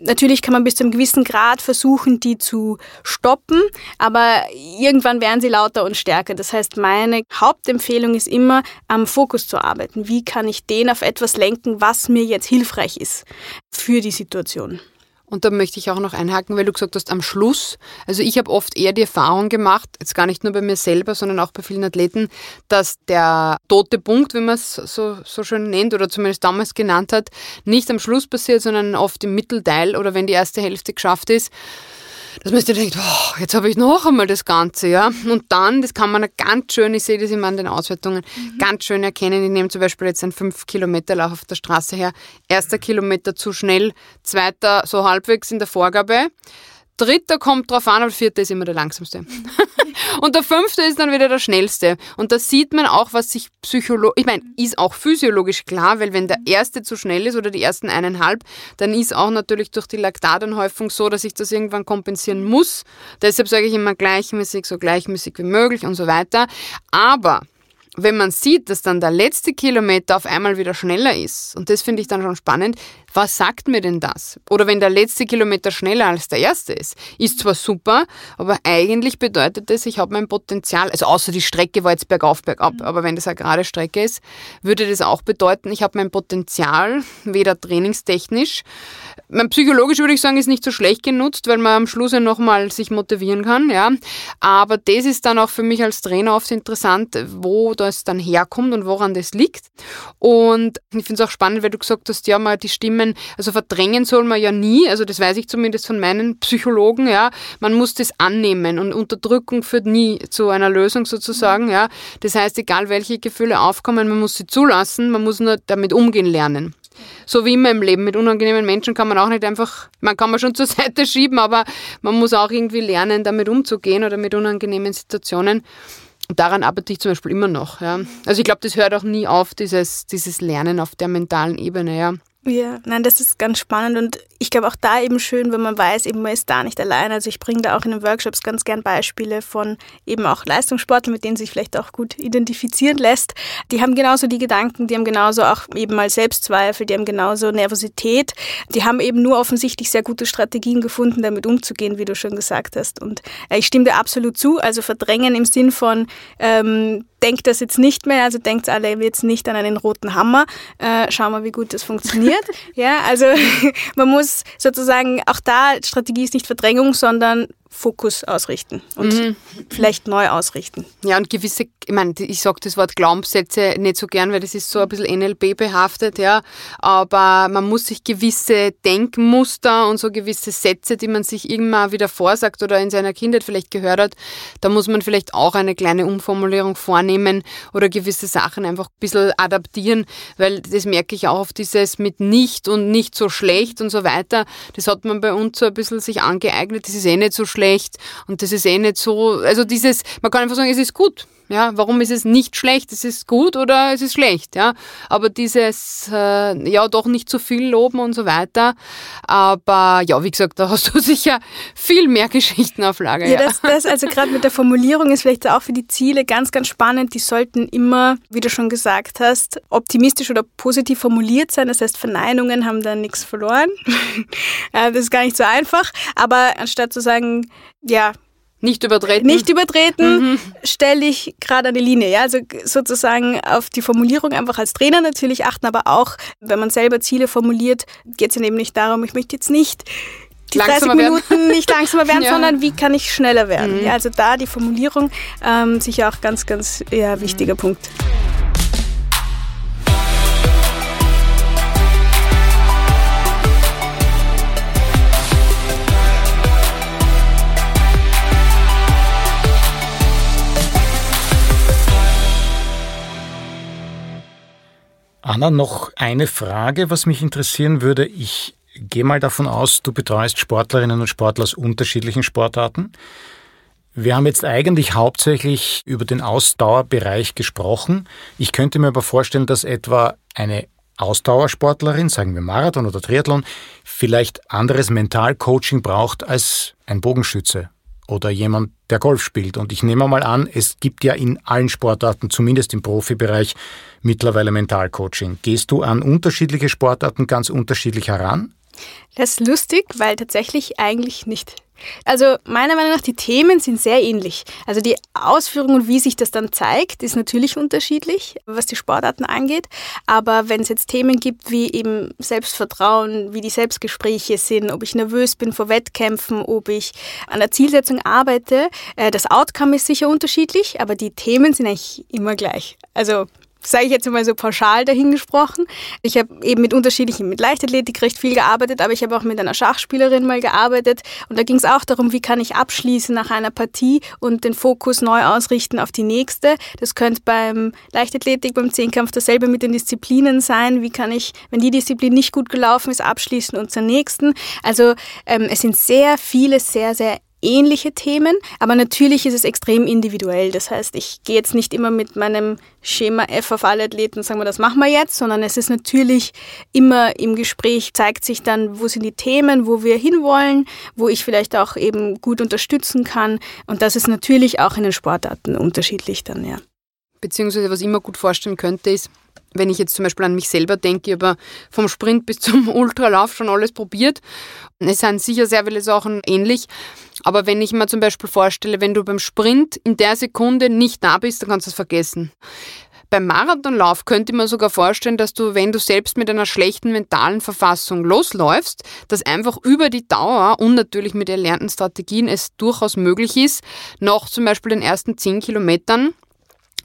Speaker 2: Natürlich kann man bis zu einem gewissen Grad versuchen, die zu stoppen, aber irgendwann werden sie lauter und stärker. Das heißt, meine Hauptempfehlung ist immer, am Fokus zu arbeiten. Wie kann ich den auf etwas lenken, was mir jetzt hilfreich ist für die Situation?
Speaker 3: Und da möchte ich auch noch einhaken, weil du gesagt hast, am Schluss, also ich habe oft eher die Erfahrung gemacht, jetzt gar nicht nur bei mir selber, sondern auch bei vielen Athleten, dass der tote Punkt, wie man es so, so schön nennt oder zumindest damals genannt hat, nicht am Schluss passiert, sondern oft im Mittelteil oder wenn die erste Hälfte geschafft ist. Dass man sich denkt, oh, jetzt habe ich noch einmal das Ganze, ja. Und dann, das kann man ganz schön, ich sehe das immer an den Auswertungen, mhm. ganz schön erkennen. Ich nehme zum Beispiel jetzt einen 5-Kilometer-Lauf auf der Straße her. Erster Kilometer zu schnell, zweiter so halbwegs in der Vorgabe. Dritter kommt drauf an, aber vierter ist immer der langsamste. und der fünfte ist dann wieder der schnellste. Und da sieht man auch, was sich psychologisch, ich meine, ist auch physiologisch klar, weil wenn der erste zu schnell ist oder die ersten eineinhalb, dann ist auch natürlich durch die Laktatanhäufung so, dass ich das irgendwann kompensieren muss. Deshalb sage ich immer gleichmäßig, so gleichmäßig wie möglich und so weiter. Aber wenn man sieht, dass dann der letzte Kilometer auf einmal wieder schneller ist, und das finde ich dann schon spannend, was sagt mir denn das? Oder wenn der letzte Kilometer schneller als der erste ist, ist zwar super, aber eigentlich bedeutet das, ich habe mein Potenzial, also außer die Strecke war jetzt bergauf, bergab, aber wenn das eine gerade Strecke ist, würde das auch bedeuten, ich habe mein Potenzial, weder trainingstechnisch, mein psychologisch würde ich sagen, ist nicht so schlecht genutzt, weil man am Schluss ja nochmal sich motivieren kann, ja. Aber das ist dann auch für mich als Trainer oft interessant, wo das dann herkommt und woran das liegt. Und ich finde es auch spannend, weil du gesagt hast, ja, mal die Stimme Themen, also verdrängen soll man ja nie, also das weiß ich zumindest von meinen Psychologen, ja. Man muss das annehmen und Unterdrückung führt nie zu einer Lösung sozusagen, ja. Das heißt, egal welche Gefühle aufkommen, man muss sie zulassen, man muss nur damit umgehen lernen. So wie immer im Leben. Mit unangenehmen Menschen kann man auch nicht einfach, man kann man schon zur Seite schieben, aber man muss auch irgendwie lernen, damit umzugehen oder mit unangenehmen Situationen. Und daran arbeite ich zum Beispiel immer noch. Ja. Also ich glaube, das hört auch nie auf, dieses, dieses Lernen auf der mentalen Ebene. Ja.
Speaker 2: Ja, nein, das ist ganz spannend und ich glaube auch da eben schön, wenn man weiß, eben man ist da nicht allein. Also ich bringe da auch in den Workshops ganz gern Beispiele von eben auch Leistungssportlern, mit denen sich vielleicht auch gut identifizieren lässt. Die haben genauso die Gedanken, die haben genauso auch eben mal Selbstzweifel, die haben genauso Nervosität. Die haben eben nur offensichtlich sehr gute Strategien gefunden, damit umzugehen, wie du schon gesagt hast. Und äh, ich stimme dir absolut zu. Also verdrängen im Sinn von ähm, denkt das jetzt nicht mehr, also denkt alle jetzt nicht an einen roten Hammer. Äh, schauen wir, wie gut das funktioniert. ja, also man muss sozusagen auch da Strategie ist nicht Verdrängung, sondern Fokus ausrichten und mhm. vielleicht neu ausrichten.
Speaker 3: Ja, und gewisse, ich meine, ich sage das Wort Glaubenssätze nicht so gern, weil das ist so ein bisschen NLP behaftet, ja, aber man muss sich gewisse Denkmuster und so gewisse Sätze, die man sich irgendwann wieder vorsagt oder in seiner Kindheit vielleicht gehört hat, da muss man vielleicht auch eine kleine Umformulierung vornehmen oder gewisse Sachen einfach ein bisschen adaptieren, weil das merke ich auch auf dieses mit nicht und nicht so schlecht und so weiter, das hat man bei uns so ein bisschen sich angeeignet, das ist eh nicht so schlecht schlecht und das ist eh nicht so, also dieses, man kann einfach sagen, es ist gut. Ja, warum ist es nicht schlecht? Es ist gut oder es ist schlecht, ja. Aber dieses, äh, ja, doch nicht zu viel loben und so weiter. Aber ja, wie gesagt, da hast du sicher viel mehr Geschichten auf Lager.
Speaker 2: Ja, ja. Das, das, also gerade mit der Formulierung ist vielleicht auch für die Ziele ganz, ganz spannend. Die sollten immer, wie du schon gesagt hast, optimistisch oder positiv formuliert sein. Das heißt, Verneinungen haben da nichts verloren. das ist gar nicht so einfach. Aber anstatt zu sagen, ja,
Speaker 3: nicht übertreten.
Speaker 2: Nicht übertreten, mhm. stelle ich gerade eine Linie. Ja? Also sozusagen auf die Formulierung einfach als Trainer natürlich achten, aber auch, wenn man selber Ziele formuliert, geht es ja eben nicht darum, ich möchte jetzt nicht die langsamer 30 Minuten werden. nicht langsamer werden, ja. sondern wie kann ich schneller werden. Mhm. Ja, also da die Formulierung ähm, sicher auch ganz, ganz ja, wichtiger mhm. Punkt.
Speaker 1: Anna, noch eine Frage, was mich interessieren würde. Ich gehe mal davon aus, du betreust Sportlerinnen und Sportler aus unterschiedlichen Sportarten. Wir haben jetzt eigentlich hauptsächlich über den Ausdauerbereich gesprochen. Ich könnte mir aber vorstellen, dass etwa eine Ausdauersportlerin, sagen wir Marathon oder Triathlon, vielleicht anderes Mentalcoaching braucht als ein Bogenschütze oder jemand, der Golf spielt. Und ich nehme mal an, es gibt ja in allen Sportarten, zumindest im Profibereich, mittlerweile Mentalcoaching. Gehst du an unterschiedliche Sportarten ganz unterschiedlich heran?
Speaker 2: Das ist lustig, weil tatsächlich eigentlich nicht. Also meiner Meinung nach, die Themen sind sehr ähnlich. Also die Ausführung und wie sich das dann zeigt, ist natürlich unterschiedlich, was die Sportarten angeht. Aber wenn es jetzt Themen gibt wie eben Selbstvertrauen, wie die Selbstgespräche sind, ob ich nervös bin vor Wettkämpfen, ob ich an der Zielsetzung arbeite, äh, das Outcome ist sicher unterschiedlich, aber die Themen sind eigentlich immer gleich. Also sage ich jetzt mal so pauschal dahingesprochen. Ich habe eben mit unterschiedlichen, mit Leichtathletik recht viel gearbeitet, aber ich habe auch mit einer Schachspielerin mal gearbeitet und da ging es auch darum, wie kann ich abschließen nach einer Partie und den Fokus neu ausrichten auf die nächste. Das könnte beim Leichtathletik, beim Zehnkampf dasselbe mit den Disziplinen sein. Wie kann ich, wenn die Disziplin nicht gut gelaufen ist, abschließen und zur nächsten. Also ähm, es sind sehr viele, sehr, sehr ähnliche Themen, aber natürlich ist es extrem individuell. Das heißt, ich gehe jetzt nicht immer mit meinem Schema F auf alle Athleten und sagen wir, das machen wir jetzt, sondern es ist natürlich immer im Gespräch zeigt sich dann, wo sind die Themen, wo wir hinwollen, wo ich vielleicht auch eben gut unterstützen kann. Und das ist natürlich auch in den Sportarten unterschiedlich dann, ja.
Speaker 3: Beziehungsweise was ich mir gut vorstellen könnte, ist, wenn ich jetzt zum Beispiel an mich selber denke, habe vom Sprint bis zum Ultralauf schon alles probiert. Es sind sicher sehr viele Sachen ähnlich. Aber wenn ich mir zum Beispiel vorstelle, wenn du beim Sprint in der Sekunde nicht da bist, dann kannst du es vergessen. Beim Marathonlauf könnte ich mir sogar vorstellen, dass du, wenn du selbst mit einer schlechten mentalen Verfassung losläufst, dass einfach über die Dauer und natürlich mit erlernten Strategien es durchaus möglich ist, noch zum Beispiel den ersten zehn Kilometern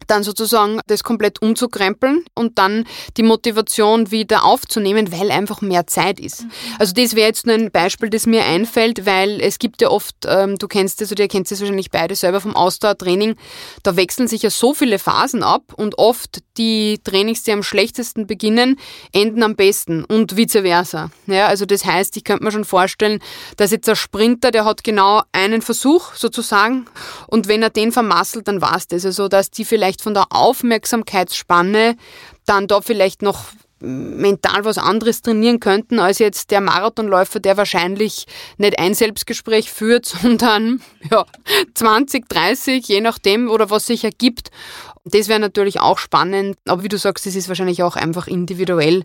Speaker 3: dann sozusagen das komplett umzukrempeln und dann die Motivation wieder aufzunehmen, weil einfach mehr Zeit ist. Mhm. Also das wäre jetzt nur ein Beispiel, das mir einfällt, weil es gibt ja oft, ähm, du kennst das oder ihr kennt das wahrscheinlich beide selber vom Ausdauertraining, da wechseln sich ja so viele Phasen ab und oft die Trainings, die am schlechtesten beginnen, enden am besten und vice versa. Ja, also das heißt, ich könnte mir schon vorstellen, dass jetzt ein Sprinter, der hat genau einen Versuch sozusagen und wenn er den vermasselt, dann war es das. Also dass die vielleicht vielleicht von der Aufmerksamkeitsspanne dann da vielleicht noch mental was anderes trainieren könnten als jetzt der Marathonläufer, der wahrscheinlich nicht ein Selbstgespräch führt, sondern ja, 20, 30, je nachdem oder was sich ergibt. Das wäre natürlich auch spannend, aber wie du sagst, das ist wahrscheinlich auch einfach individuell.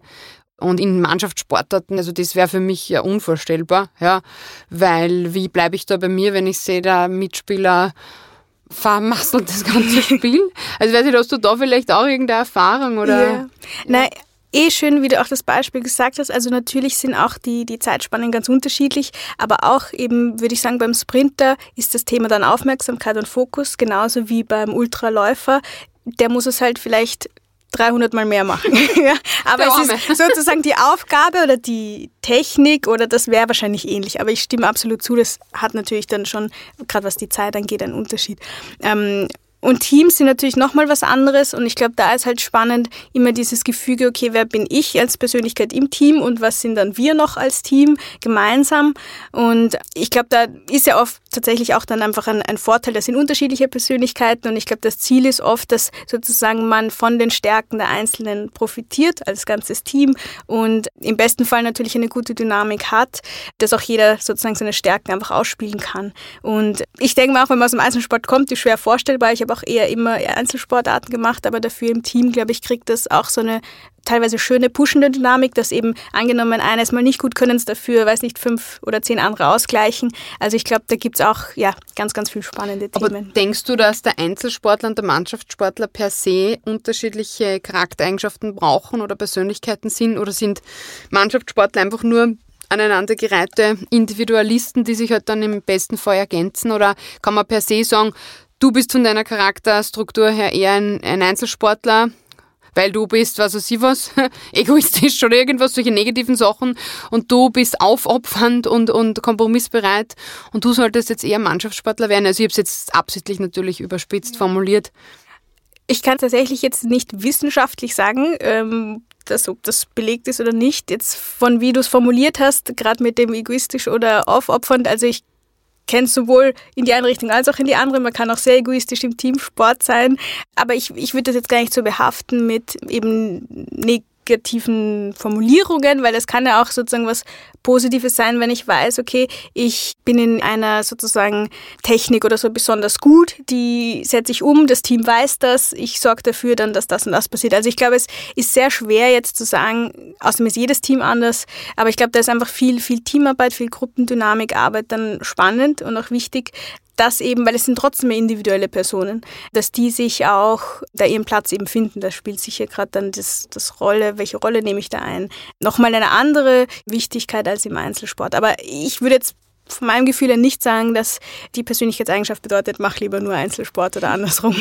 Speaker 3: Und in Mannschaftssportarten, also das wäre für mich ja unvorstellbar, ja, weil wie bleibe ich da bei mir, wenn ich sehe, der Mitspieler vermasselt das ganze Spiel. Also weiß nicht, hast du da vielleicht auch irgendeine Erfahrung oder? Ja.
Speaker 2: Nein, eh schön, wie du auch das Beispiel gesagt hast. Also natürlich sind auch die, die Zeitspannen ganz unterschiedlich, aber auch eben, würde ich sagen, beim Sprinter ist das Thema dann Aufmerksamkeit und Fokus, genauso wie beim Ultraläufer. Der muss es halt vielleicht 300 Mal mehr machen. aber es ist sozusagen die Aufgabe oder die Technik oder das wäre wahrscheinlich ähnlich. Aber ich stimme absolut zu, das hat natürlich dann schon, gerade was die Zeit angeht, einen Unterschied. Ähm, und Teams sind natürlich nochmal was anderes und ich glaube, da ist halt spannend immer dieses Gefüge, okay, wer bin ich als Persönlichkeit im Team und was sind dann wir noch als Team gemeinsam? Und ich glaube, da ist ja oft tatsächlich auch dann einfach ein, ein Vorteil, das sind unterschiedliche Persönlichkeiten und ich glaube, das Ziel ist oft, dass sozusagen man von den Stärken der Einzelnen profitiert als ganzes Team und im besten Fall natürlich eine gute Dynamik hat, dass auch jeder sozusagen seine Stärken einfach ausspielen kann. Und ich denke mal auch, wenn man aus dem Einzelsport kommt, ist schwer vorstellbar. Ich habe auch eher immer Einzelsportarten gemacht, aber dafür im Team, glaube ich, kriegt das auch so eine teilweise schöne pushende Dynamik, dass eben angenommen eines mal nicht gut können es dafür, weiß nicht, fünf oder zehn andere ausgleichen. Also ich glaube, da gibt es auch ja, ganz, ganz viel spannende
Speaker 3: Themen. Aber denkst du, dass der Einzelsportler und der Mannschaftssportler per se unterschiedliche Charaktereigenschaften brauchen oder Persönlichkeiten sind oder sind Mannschaftssportler einfach nur aneinandergereihte Individualisten, die sich halt dann im besten Fall ergänzen? Oder kann man per se sagen, Du bist von deiner Charakterstruktur her eher ein, ein Einzelsportler, weil du bist, was weiß ich was, egoistisch oder irgendwas, solche negativen Sachen und du bist aufopfernd und, und kompromissbereit und du solltest jetzt eher Mannschaftssportler werden. Also ich habe es jetzt absichtlich natürlich überspitzt formuliert.
Speaker 2: Ich kann tatsächlich jetzt nicht wissenschaftlich sagen, ähm, dass, ob das belegt ist oder nicht. Jetzt von wie du es formuliert hast, gerade mit dem egoistisch oder aufopfernd, also ich kenne sowohl in die eine Richtung als auch in die andere. Man kann auch sehr egoistisch im Teamsport sein. Aber ich, ich würde das jetzt gar nicht so behaften mit eben negativen Formulierungen, weil das kann ja auch sozusagen was Positives sein, wenn ich weiß, okay, ich bin in einer sozusagen Technik oder so besonders gut, die setze ich um, das Team weiß das, ich sorge dafür dann, dass das und das passiert. Also ich glaube, es ist sehr schwer jetzt zu sagen, außerdem ist jedes Team anders, aber ich glaube, da ist einfach viel, viel Teamarbeit, viel Gruppendynamik, Arbeit dann spannend und auch wichtig, dass eben, weil es sind trotzdem individuelle Personen, dass die sich auch da ihren Platz eben finden. Da spielt sicher gerade dann das, das Rolle, welche Rolle nehme ich da ein. Nochmal eine andere Wichtigkeit als im Einzelsport. Aber ich würde jetzt von meinem Gefühl her nicht sagen, dass die Persönlichkeitseigenschaft bedeutet, mach lieber nur Einzelsport oder andersrum.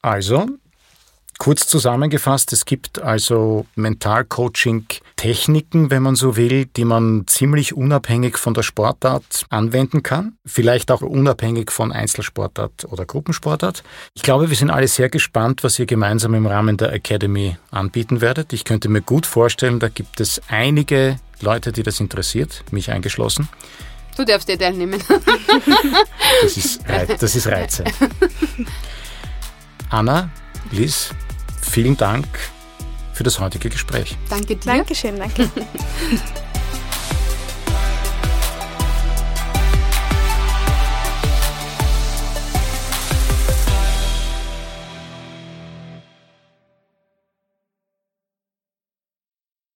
Speaker 1: Also, Kurz zusammengefasst, es gibt also Mentalcoaching-Techniken, wenn man so will, die man ziemlich unabhängig von der Sportart anwenden kann, vielleicht auch unabhängig von Einzelsportart oder Gruppensportart. Ich glaube, wir sind alle sehr gespannt, was ihr gemeinsam im Rahmen der Academy anbieten werdet. Ich könnte mir gut vorstellen, da gibt es einige Leute, die das interessiert, mich eingeschlossen.
Speaker 3: Du darfst dir teilnehmen.
Speaker 1: das, ist, das ist Reize. Anna, Liz, vielen Dank für das heutige Gespräch.
Speaker 3: Danke dir.
Speaker 2: Dankeschön, danke.